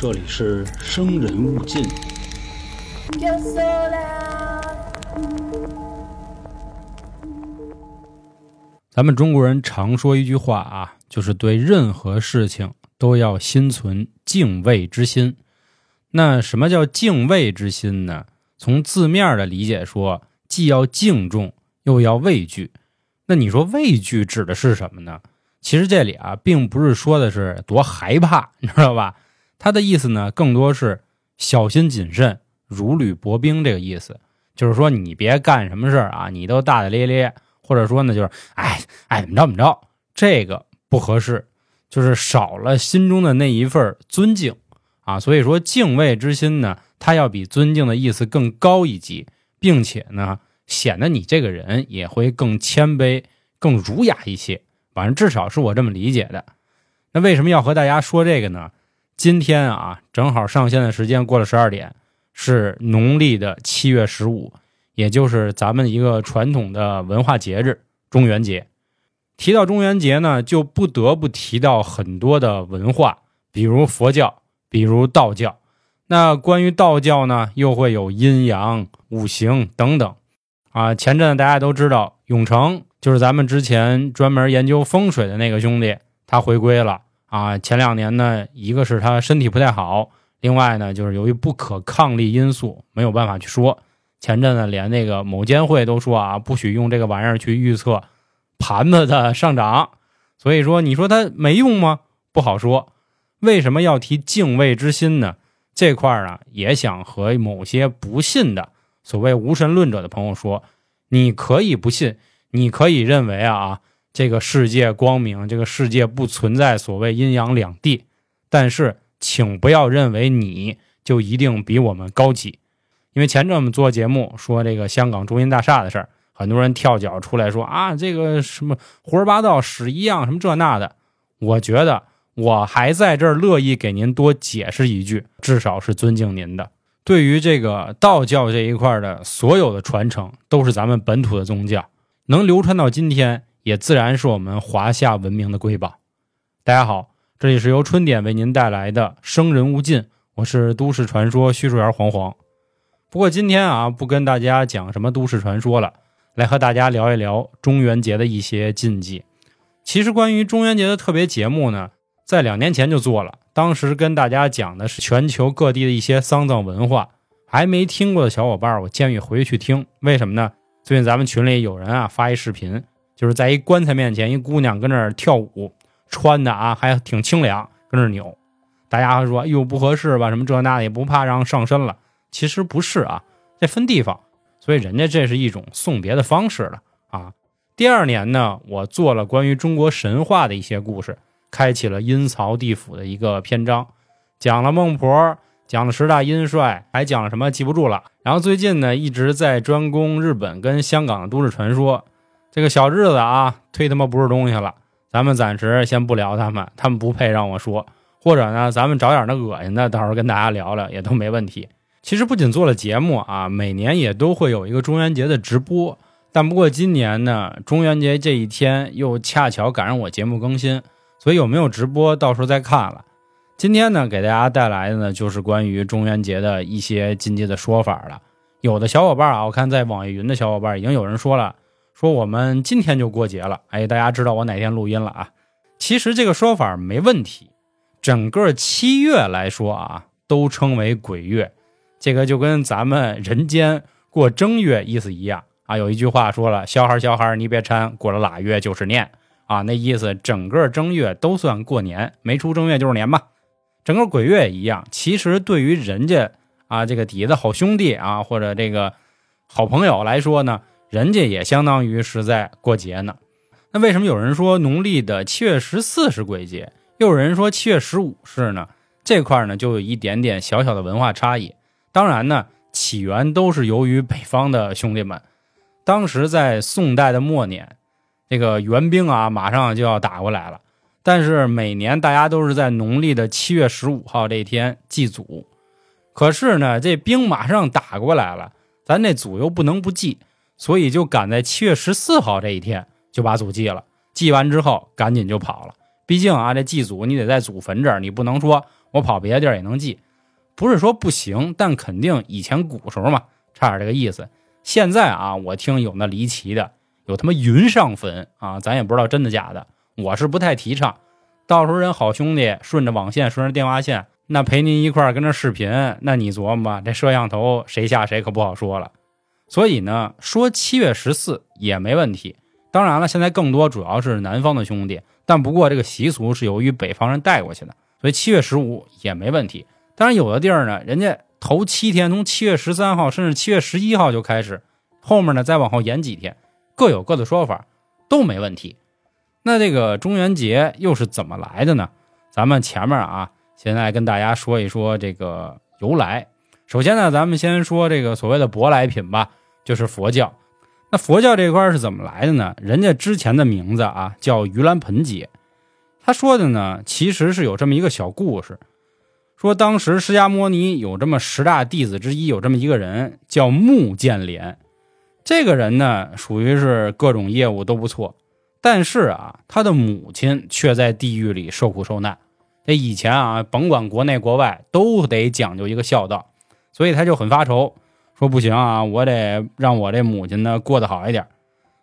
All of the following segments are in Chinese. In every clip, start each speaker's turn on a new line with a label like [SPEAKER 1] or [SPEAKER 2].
[SPEAKER 1] 这里是生人勿近。
[SPEAKER 2] 咱们中国人常说一句话啊，就是对任何事情都要心存敬畏之心。那什么叫敬畏之心呢？从字面的理解说，既要敬重，又要畏惧。那你说畏惧指的是什么呢？其实这里啊，并不是说的是多害怕，你知道吧？他的意思呢，更多是小心谨慎、如履薄冰这个意思。就是说，你别干什么事儿啊，你都大大咧咧，或者说呢，就是哎哎怎么着怎么着，这个不合适，就是少了心中的那一份尊敬啊。所以说，敬畏之心呢，它要比尊敬的意思更高一级，并且呢，显得你这个人也会更谦卑、更儒雅一些。反正至少是我这么理解的。那为什么要和大家说这个呢？今天啊，正好上线的时间过了十二点，是农历的七月十五，也就是咱们一个传统的文化节日——中元节。提到中元节呢，就不得不提到很多的文化，比如佛教，比如道教。那关于道教呢，又会有阴阳、五行等等。啊，前阵子大家都知道，永成就是咱们之前专门研究风水的那个兄弟，他回归了。啊，前两年呢，一个是他身体不太好，另外呢，就是由于不可抗力因素，没有办法去说。前阵子连那个某监会都说啊，不许用这个玩意儿去预测盘子的上涨。所以说，你说它没用吗？不好说。为什么要提敬畏之心呢？这块儿啊，也想和某些不信的所谓无神论者的朋友说，你可以不信，你可以认为啊。这个世界光明，这个世界不存在所谓阴阳两地，但是请不要认为你就一定比我们高级，因为前阵我们做节目说这个香港中银大厦的事儿，很多人跳脚出来说啊，这个什么胡说八道，屎一样，什么这那的。我觉得我还在这儿乐意给您多解释一句，至少是尊敬您的。对于这个道教这一块的所有的传承，都是咱们本土的宗教，能流传到今天。也自然是我们华夏文明的瑰宝。大家好，这里是由春点为您带来的《生人勿近》，我是都市传说叙述员黄黄。不过今天啊，不跟大家讲什么都市传说了，来和大家聊一聊中元节的一些禁忌。其实关于中元节的特别节目呢，在两年前就做了，当时跟大家讲的是全球各地的一些丧葬文化。还没听过的小伙伴，我建议回去听。为什么呢？最近咱们群里有人啊发一视频。就是在一棺材面前，一姑娘跟那儿跳舞，穿的啊还挺清凉，跟那儿扭。大家说：“哎呦，不合适吧？什么这那的，也不怕让上身了。”其实不是啊，这分地方，所以人家这是一种送别的方式了啊。第二年呢，我做了关于中国神话的一些故事，开启了阴曹地府的一个篇章，讲了孟婆，讲了十大阴帅，还讲了什么记不住了。然后最近呢，一直在专攻日本跟香港的都市传说。这个小日子啊，忒他妈不是东西了。咱们暂时先不聊他们，他们不配让我说。或者呢，咱们找点那恶心的，到时候跟大家聊聊也都没问题。其实不仅做了节目啊，每年也都会有一个中元节的直播。但不过今年呢，中元节这一天又恰巧赶上我节目更新，所以有没有直播，到时候再看了。今天呢，给大家带来的呢，就是关于中元节的一些禁忌的说法了。有的小伙伴啊，我看在网易云的小伙伴已经有人说了。说我们今天就过节了，哎，大家知道我哪天录音了啊？其实这个说法没问题。整个七月来说啊，都称为鬼月，这个就跟咱们人间过正月意思一样啊。有一句话说了：“小孩小孩你别馋，过了腊月就是年啊。”那意思整个正月都算过年，没出正月就是年吧。整个鬼月也一样。其实对于人家啊这个底下的好兄弟啊或者这个好朋友来说呢。人家也相当于是在过节呢，那为什么有人说农历的七月十四是鬼节，又有人说七月十五是呢？这块呢就有一点点小小的文化差异。当然呢，起源都是由于北方的兄弟们，当时在宋代的末年，这个援兵啊马上就要打过来了，但是每年大家都是在农历的七月十五号这一天祭祖，可是呢这兵马上打过来了，咱这祖又不能不祭。所以就赶在七月十四号这一天就把祖祭了，祭完之后赶紧就跑了，毕竟啊，这祭祖你得在祖坟这儿，你不能说我跑别的地儿也能祭。不是说不行，但肯定以前古时候嘛，差点这个意思。现在啊，我听有那离奇的，有他妈云上坟啊，咱也不知道真的假的。我是不太提倡。到时候人好兄弟顺着网线，顺着电话线，那陪您一块儿跟那视频，那你琢磨吧，这摄像头谁下谁可不好说了。所以呢，说七月十四也没问题。当然了，现在更多主要是南方的兄弟，但不过这个习俗是由于北方人带过去的，所以七月十五也没问题。当然，有的地儿呢，人家头七天从七月十三号甚至七月十一号就开始，后面呢再往后延几天，各有各的说法，都没问题。那这个中元节又是怎么来的呢？咱们前面啊，现在跟大家说一说这个由来。首先呢，咱们先说这个所谓的舶来品吧，就是佛教。那佛教这块是怎么来的呢？人家之前的名字啊叫盂兰盆节，他说的呢其实是有这么一个小故事，说当时释迦摩尼有这么十大弟子之一，有这么一个人叫目犍连，这个人呢属于是各种业务都不错，但是啊他的母亲却在地狱里受苦受难。这以前啊甭管国内国外都得讲究一个孝道，所以他就很发愁。说不行啊，我得让我这母亲呢过得好一点，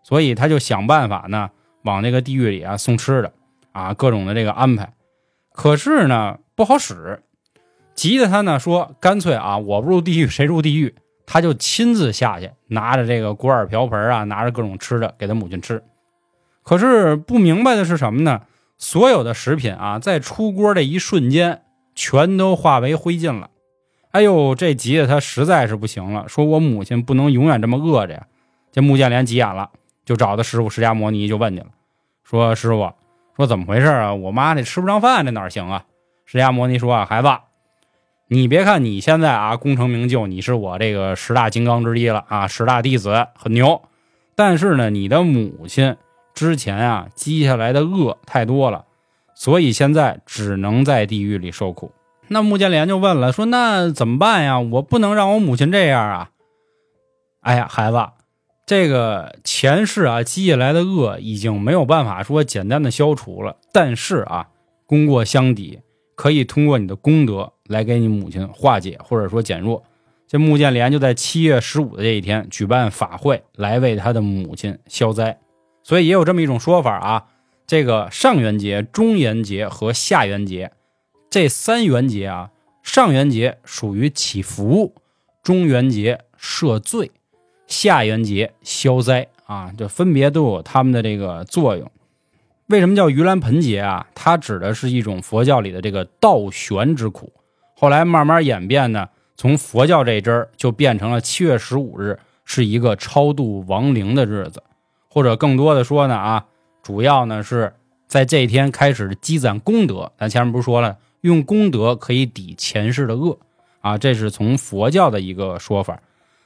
[SPEAKER 2] 所以他就想办法呢往那个地狱里啊送吃的，啊各种的这个安排，可是呢不好使，急得他呢说干脆啊我不入地狱谁入地狱，他就亲自下去拿着这个锅碗瓢盆啊，拿着各种吃的给他母亲吃，可是不明白的是什么呢？所有的食品啊在出锅的一瞬间全都化为灰烬了。哎呦，这急的他实在是不行了，说我母亲不能永远这么饿着呀。这穆建连急眼了，就找他师傅释迦摩尼就问去了，说师傅，说怎么回事啊？我妈这吃不上饭，这哪行啊？释迦摩尼说啊，孩子，你别看你现在啊功成名就，你是我这个十大金刚之一了啊，十大弟子很牛，但是呢，你的母亲之前啊积下来的恶太多了，所以现在只能在地狱里受苦。那穆建连就问了，说：“那怎么办呀？我不能让我母亲这样啊！哎呀，孩子，这个前世啊积下来的恶已经没有办法说简单的消除了，但是啊，功过相抵，可以通过你的功德来给你母亲化解或者说减弱。这穆建连就在七月十五的这一天举办法会，来为他的母亲消灾。所以也有这么一种说法啊，这个上元节、中元节和下元节。”这三元节啊，上元节属于祈福，中元节赦罪，下元节消灾啊，这分别都有他们的这个作用。为什么叫盂兰盆节啊？它指的是一种佛教里的这个倒悬之苦。后来慢慢演变呢，从佛教这支儿就变成了七月十五日是一个超度亡灵的日子，或者更多的说呢啊，主要呢是在这一天开始积攒功德。咱前面不是说了？用功德可以抵前世的恶，啊，这是从佛教的一个说法。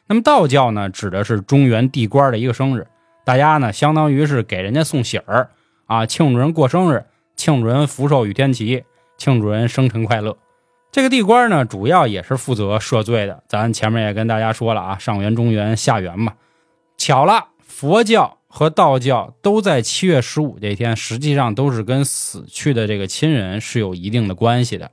[SPEAKER 2] 那么道教呢，指的是中原地官的一个生日，大家呢相当于是给人家送喜儿，啊，庆祝人过生日，庆祝人福寿与天齐，庆祝人生辰快乐。这个地官呢，主要也是负责赦罪的。咱前面也跟大家说了啊，上元、中元、下元嘛。巧了，佛教。和道教都在七月十五这天，实际上都是跟死去的这个亲人是有一定的关系的。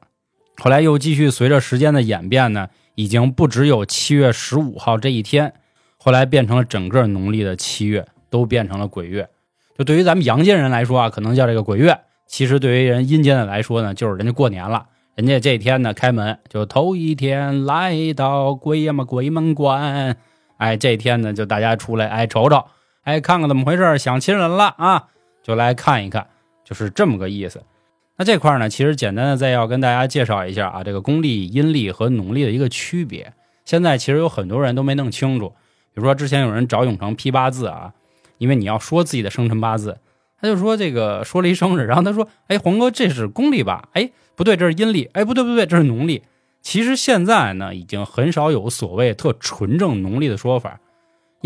[SPEAKER 2] 后来又继续随着时间的演变呢，已经不只有七月十五号这一天，后来变成了整个农历的七月都变成了鬼月。就对于咱们阳间人来说啊，可能叫这个鬼月；其实对于人阴间的来说呢，就是人家过年了，人家这一天呢开门就头一天来到鬼呀嘛鬼门关，哎，这一天呢就大家出来哎瞅瞅。哎，看看怎么回事，想亲人了啊，就来看一看，就是这么个意思。那这块呢，其实简单的再要跟大家介绍一下啊，这个公历、阴历和农历的一个区别。现在其实有很多人都没弄清楚，比如说之前有人找永成批八字啊，因为你要说自己的生辰八字，他就说这个说了一生日，然后他说，哎，黄哥这是公历吧？哎，不对，这是阴历。哎，不对不对，这是农历。其实现在呢，已经很少有所谓特纯正农历的说法。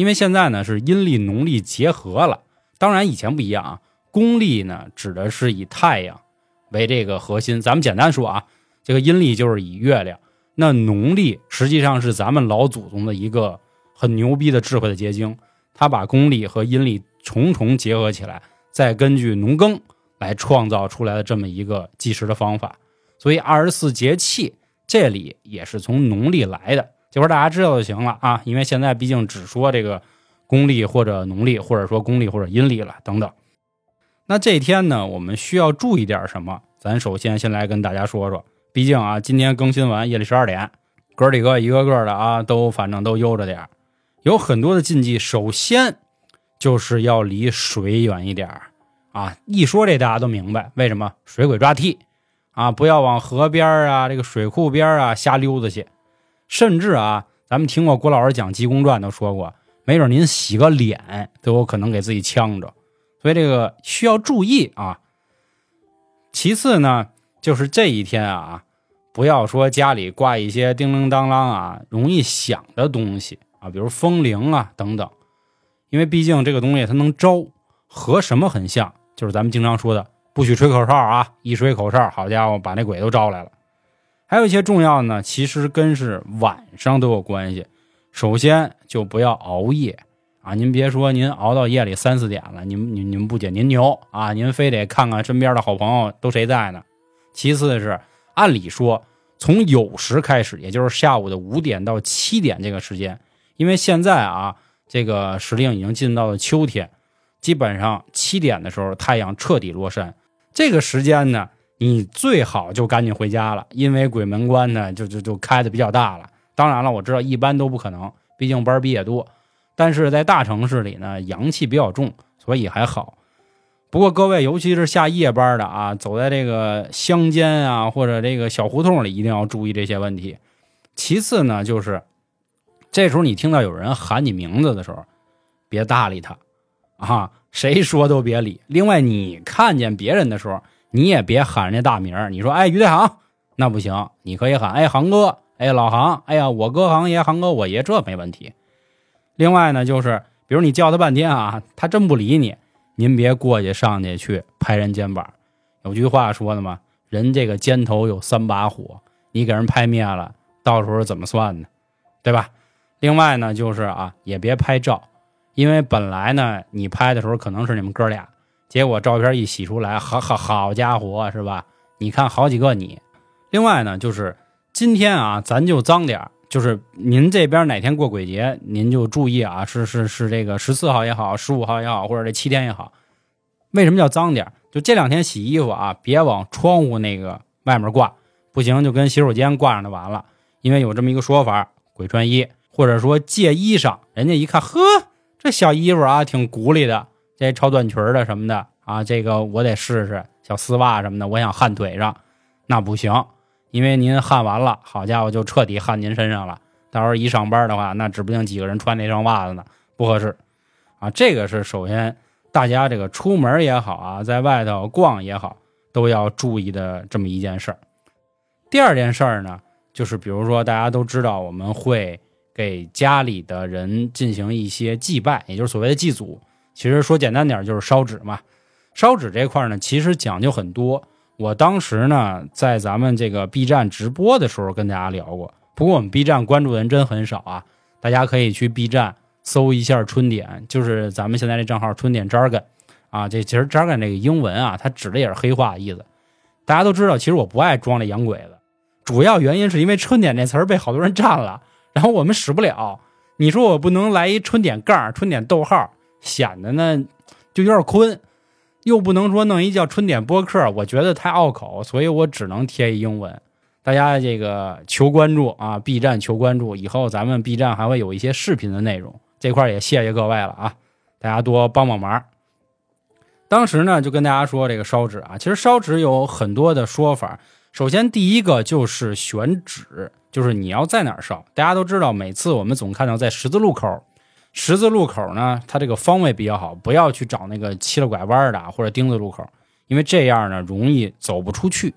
[SPEAKER 2] 因为现在呢是阴历农历结合了，当然以前不一样啊。公历呢指的是以太阳为这个核心，咱们简单说啊，这个阴历就是以月亮。那农历实际上是咱们老祖宗的一个很牛逼的智慧的结晶，他把公历和阴历重重结合起来，再根据农耕来创造出来的这么一个计时的方法。所以二十四节气这里也是从农历来的，这块大家知道就行了啊。因为现在毕竟只说这个公历或者农历，或者说公历或者阴历了等等。那这天呢，我们需要注意点什么？咱首先先来跟大家说说，毕竟啊，今天更新完夜里十二点，哥几个一个个的啊，都反正都悠着点有很多的禁忌。首先就是要离水远一点啊。一说这大家都明白，为什么水鬼抓替啊？不要往河边啊、这个水库边啊瞎溜达去。甚至啊，咱们听过郭老师讲《济公传》都说过，没准您洗个脸都有可能给自己呛着，所以这个需要注意啊。其次呢，就是这一天啊，不要说家里挂一些叮铃当啷啊容易响的东西啊，比如风铃啊等等，因为毕竟这个东西它能招，和什么很像，就是咱们经常说的不许吹口哨啊，一吹口哨，好家伙，把那鬼都招来了。还有一些重要呢，其实跟是晚上都有关系。首先就不要熬夜。啊，您别说，您熬到夜里三四点了，您您您不解您牛啊，您非得看看身边的好朋友都谁在呢？其次是，按理说从酉时开始，也就是下午的五点到七点这个时间，因为现在啊，这个时令已经进到了秋天，基本上七点的时候太阳彻底落山，这个时间呢，你最好就赶紧回家了，因为鬼门关呢就就就开的比较大了。当然了，我知道一般都不可能，毕竟班比也多。但是在大城市里呢，阳气比较重，所以还好。不过各位，尤其是下夜班的啊，走在这个乡间啊，或者这个小胡同里，一定要注意这些问题。其次呢，就是这时候你听到有人喊你名字的时候，别搭理他啊，谁说都别理。另外，你看见别人的时候，你也别喊人家大名你说，哎，于大航，那不行，你可以喊，哎，航哥，哎，老航，哎呀，我哥航爷，航哥我爷，这没问题。另外呢，就是比如你叫他半天啊，他真不理你，您别过去上去去拍人肩膀。有句话说的嘛，人这个肩头有三把火，你给人拍灭了，到时候怎么算呢？对吧？另外呢，就是啊，也别拍照，因为本来呢，你拍的时候可能是你们哥俩，结果照片一洗出来，好好好家伙，是吧？你看好几个你。另外呢，就是今天啊，咱就脏点。就是您这边哪天过鬼节，您就注意啊，是是是这个十四号也好，十五号也好，或者这七天也好，为什么叫脏点？就这两天洗衣服啊，别往窗户那个外面挂，不行就跟洗手间挂上就完了。因为有这么一个说法，鬼穿衣，或者说借衣裳，人家一看，呵，这小衣服啊，挺古里的，这超短裙的什么的啊，这个我得试试，小丝袜什么的，我想焊腿上，那不行。因为您焊完了，好家伙，就彻底焊您身上了。到时候一上班的话，那指不定几个人穿那双袜子呢，不合适啊。这个是首先大家这个出门也好啊，在外头逛也好，都要注意的这么一件事儿。第二件事儿呢，就是比如说大家都知道，我们会给家里的人进行一些祭拜，也就是所谓的祭祖。其实说简单点，就是烧纸嘛。烧纸这块呢，其实讲究很多。我当时呢，在咱们这个 B 站直播的时候跟大家聊过。不过我们 B 站关注的人真很少啊，大家可以去 B 站搜一下“春点”，就是咱们现在这账号“春点 Jargon” 啊。这其实 Jargon 这个英文啊，它指的也是黑话意思。大家都知道，其实我不爱装这洋鬼子，主要原因是因为“春点”这词儿被好多人占了，然后我们使不了。你说我不能来一“春点杠”“春点逗号”，显得呢就有点坤。又不能说弄一叫春点播客，我觉得太拗口，所以我只能贴一英文。大家这个求关注啊，B 站求关注，以后咱们 B 站还会有一些视频的内容，这块也谢谢各位了啊，大家多帮帮忙。当时呢就跟大家说这个烧纸啊，其实烧纸有很多的说法。首先第一个就是选址，就是你要在哪儿烧。大家都知道，每次我们总看到在十字路口。十字路口呢，它这个方位比较好，不要去找那个七了拐弯的或者丁字路口，因为这样呢容易走不出去。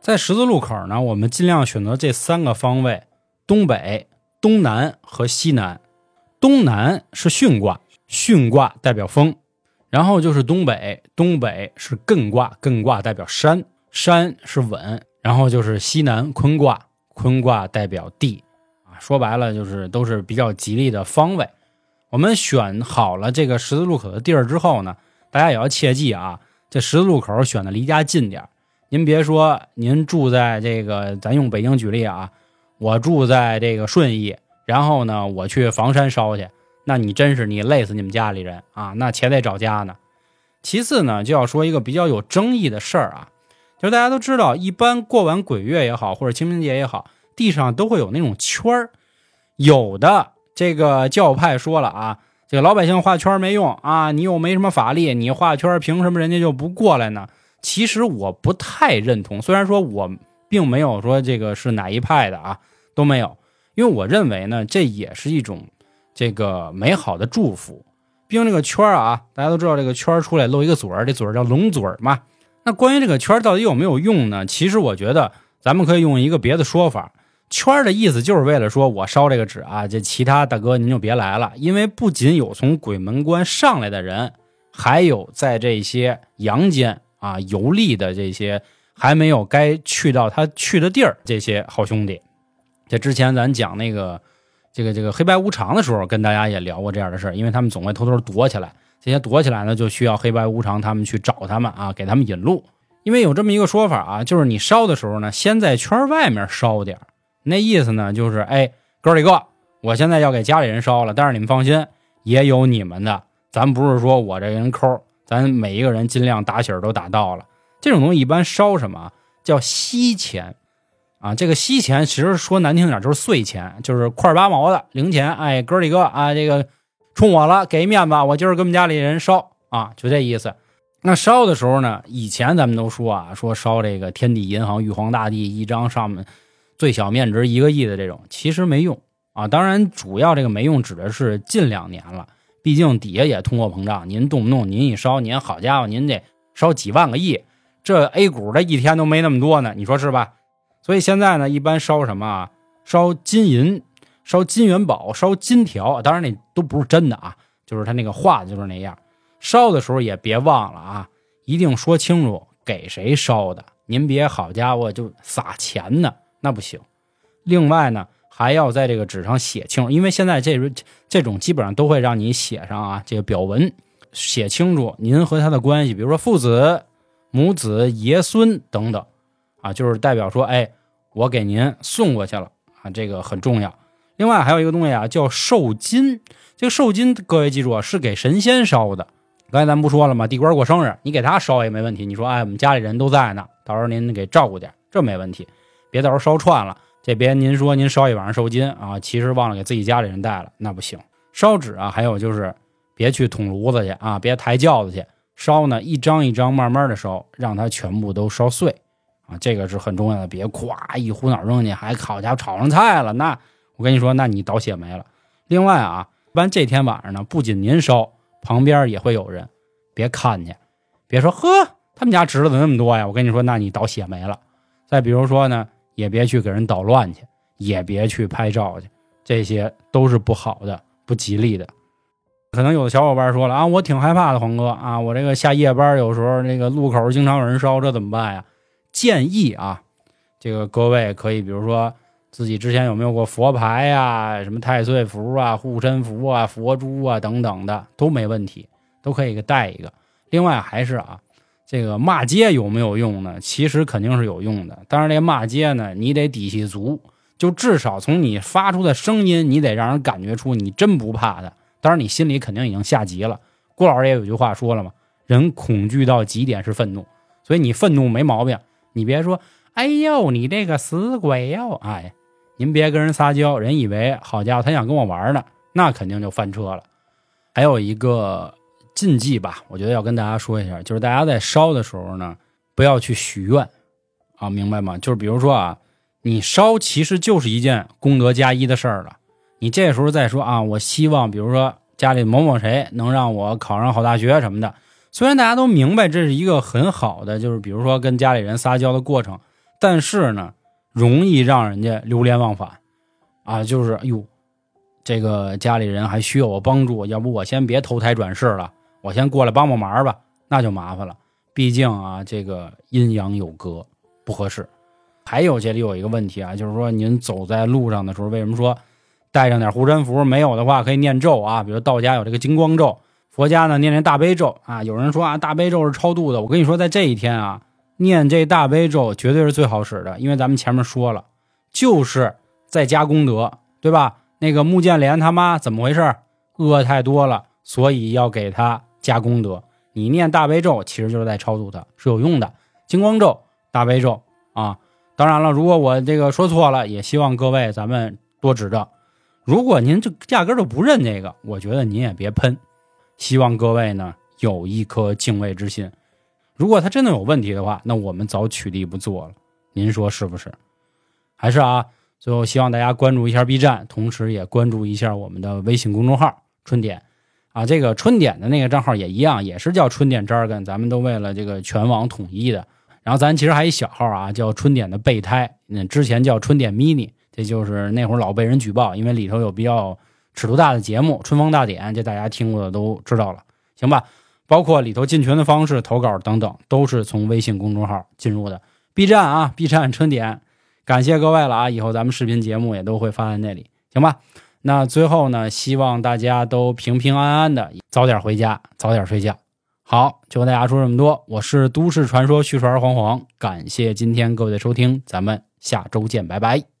[SPEAKER 2] 在十字路口呢，我们尽量选择这三个方位：东北、东南和西南。东南是巽卦，巽卦代表风；然后就是东北，东北是艮卦，艮卦代表山，山是稳；然后就是西南坤卦，坤卦代表地。啊，说白了就是都是比较吉利的方位。我们选好了这个十字路口的地儿之后呢，大家也要切记啊，这十字路口选的离家近点儿您别说，您住在这个，咱用北京举例啊，我住在这个顺义，然后呢，我去房山烧去，那你真是你累死你们家里人啊，那且得找家呢。其次呢，就要说一个比较有争议的事儿啊，就是大家都知道，一般过完鬼月也好，或者清明节也好，地上都会有那种圈儿，有的这个教派说了啊，这个老百姓画圈没用啊，你又没什么法力，你画圈凭什么人家就不过来呢？其实我不太认同，虽然说我并没有说这个是哪一派的啊，都没有，因为我认为呢，这也是一种这个美好的祝福。毕竟这个圈啊，大家都知道这个圈出来露一个嘴儿，这嘴儿叫龙嘴嘛。那关于这个圈到底有没有用呢？其实我觉得咱们可以用一个别的说法，圈的意思就是为了说我烧这个纸啊，这其他大哥您就别来了，因为不仅有从鬼门关上来的人，还有在这些阳间。啊，游历的这些还没有该去到他去的地儿，这些好兄弟，这之前咱讲那个这个这个黑白无常的时候，跟大家也聊过这样的事儿，因为他们总会偷偷躲起来，这些躲起来呢，就需要黑白无常他们去找他们啊，给他们引路。因为有这么一个说法啊，就是你烧的时候呢，先在圈外面烧点那意思呢就是，哎，哥几个，我现在要给家里人烧了，但是你们放心，也有你们的，咱不是说我这人抠。咱每一个人尽量打喜儿都打到了，这种东西一般烧什么叫锡钱啊？这个锡钱其实说难听点就是碎钱，就是块八毛的零钱。哎，哥几个啊，这个冲我了，给面子，我今儿跟我们家里人烧啊，就这意思。那烧的时候呢，以前咱们都说啊，说烧这个天地银行玉皇大帝一张上面最小面值一个亿的这种，其实没用啊。当然，主要这个没用指的是近两年了。毕竟底下也通货膨胀，您动不动您一烧，您好家伙，您得烧几万个亿，这 A 股的一天都没那么多呢，你说是吧？所以现在呢，一般烧什么啊？烧金银，烧金元宝，烧金条，当然那都不是真的啊，就是他那个画的就是那样。烧的时候也别忘了啊，一定说清楚给谁烧的，您别好家伙就撒钱呢，那不行。另外呢。还要在这个纸上写清，因为现在这这种基本上都会让你写上啊，这个表文写清楚您和他的关系，比如说父子、母子、爷孙等等，啊，就是代表说，哎，我给您送过去了啊，这个很重要。另外还有一个东西啊，叫寿金，这个寿金各位记住啊，是给神仙烧的。刚才咱不说了吗？地官过生日，你给他烧也没问题。你说，哎，我们家里人都在呢，到时候您给照顾点，这没问题，别到时候烧串了。这边您说您烧一晚上寿金啊，其实忘了给自己家里人带了，那不行。烧纸啊，还有就是别去捅炉子去啊，别抬轿子去烧呢，一张一张慢慢的烧，让它全部都烧碎啊，这个是很重要的。别咵一呼脑扔进去，还好家伙炒上菜了，那我跟你说，那你倒血霉了。另外啊，一般这天晚上呢，不仅您烧，旁边也会有人，别看去，别说呵，他们家侄子那么多呀，我跟你说，那你倒血霉了。再比如说呢。也别去给人捣乱去，也别去拍照去，这些都是不好的、不吉利的。可能有的小伙伴说了啊，我挺害怕的，黄哥啊，我这个下夜班有时候那个路口经常有人烧，这怎么办呀？建议啊，这个各位可以，比如说自己之前有没有过佛牌呀、什么太岁符啊、护身符啊、佛珠啊等等的都没问题，都可以给带一个。另外还是啊。这个骂街有没有用呢？其实肯定是有用的。但是这骂街呢，你得底气足，就至少从你发出的声音，你得让人感觉出你真不怕他。当然，你心里肯定已经下急了。郭老师也有句话说了嘛，人恐惧到极点是愤怒，所以你愤怒没毛病。你别说，哎呦，你这个死鬼哟！哎，您别跟人撒娇，人以为好家伙，他想跟我玩呢，那肯定就翻车了。还有一个。禁忌吧，我觉得要跟大家说一下，就是大家在烧的时候呢，不要去许愿啊，明白吗？就是比如说啊，你烧其实就是一件功德加一的事儿了。你这时候再说啊，我希望比如说家里某某谁能让我考上好大学什么的，虽然大家都明白这是一个很好的，就是比如说跟家里人撒娇的过程，但是呢，容易让人家流连忘返啊，就是哎呦，这个家里人还需要我帮助，要不我先别投胎转世了。我先过来帮帮忙吧，那就麻烦了。毕竟啊，这个阴阳有隔，不合适。还有这里有一个问题啊，就是说您走在路上的时候，为什么说带上点护身符？没有的话可以念咒啊，比如道家有这个金光咒，佛家呢念念大悲咒啊。有人说啊，大悲咒是超度的。我跟你说，在这一天啊，念这大悲咒绝对是最好使的，因为咱们前面说了，就是在加功德，对吧？那个穆建莲他妈怎么回事？恶太多了，所以要给他加功德。你念大悲咒，其实就是在超度他，是有用的。金光咒、大悲咒啊。当然了，如果我这个说错了，也希望各位咱们多指正。如果您就压根就不认这个，我觉得您也别喷。希望各位呢有一颗敬畏之心。如果他真的有问题的话，那我们早取缔不做了。您说是不是？还是啊？最后希望大家关注一下 B 站，同时也关注一下我们的微信公众号“春点”啊。这个春点的那个账号也一样，也是叫“春点 jargon”，咱们都为了这个全网统一的。然后咱其实还一小号啊，叫春点的备胎，那，之前叫春点 mini，这就是那会儿老被人举报，因为里头有比较尺度大的节目，《春风大典》，这大家听过的都知道了，行吧？包括里头进群的方式、投稿等等，都是从微信公众号进入的。B 站啊，B 站春点，感谢各位了啊！以后咱们视频节目也都会发在那里，行吧？那最后呢，希望大家都平平安安的，早点回家，早点睡觉。好，就跟大家说这么多。我是都市传说叙述儿黄黄，感谢今天各位的收听，咱们下周见，拜拜。